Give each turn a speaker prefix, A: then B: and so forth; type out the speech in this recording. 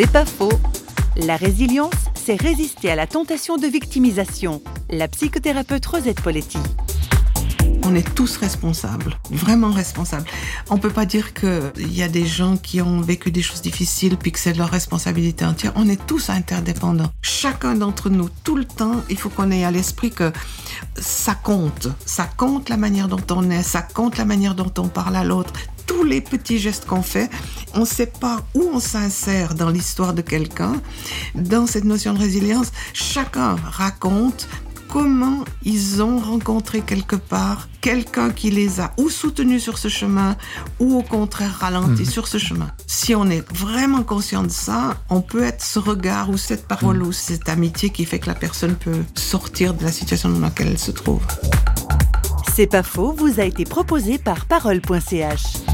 A: C'est pas faux. La résilience, c'est résister à la tentation de victimisation. La psychothérapeute Rosette Poletti.
B: On est tous responsables, vraiment responsables. On peut pas dire qu'il y a des gens qui ont vécu des choses difficiles puis que c'est leur responsabilité entière. On est tous interdépendants. Chacun d'entre nous, tout le temps, il faut qu'on ait à l'esprit que ça compte. Ça compte la manière dont on est, ça compte la manière dont on parle à l'autre tous les petits gestes qu'on fait, on ne sait pas où on s'insère dans l'histoire de quelqu'un. Dans cette notion de résilience, chacun raconte comment ils ont rencontré quelque part quelqu'un qui les a ou soutenus sur ce chemin ou au contraire ralenti mhm. sur ce chemin. Si on est vraiment conscient de ça, on peut être ce regard ou cette parole mhm. ou cette amitié qui fait que la personne peut sortir de la situation dans laquelle elle se trouve.
A: C'est pas faux, vous a été proposé par parole.ch.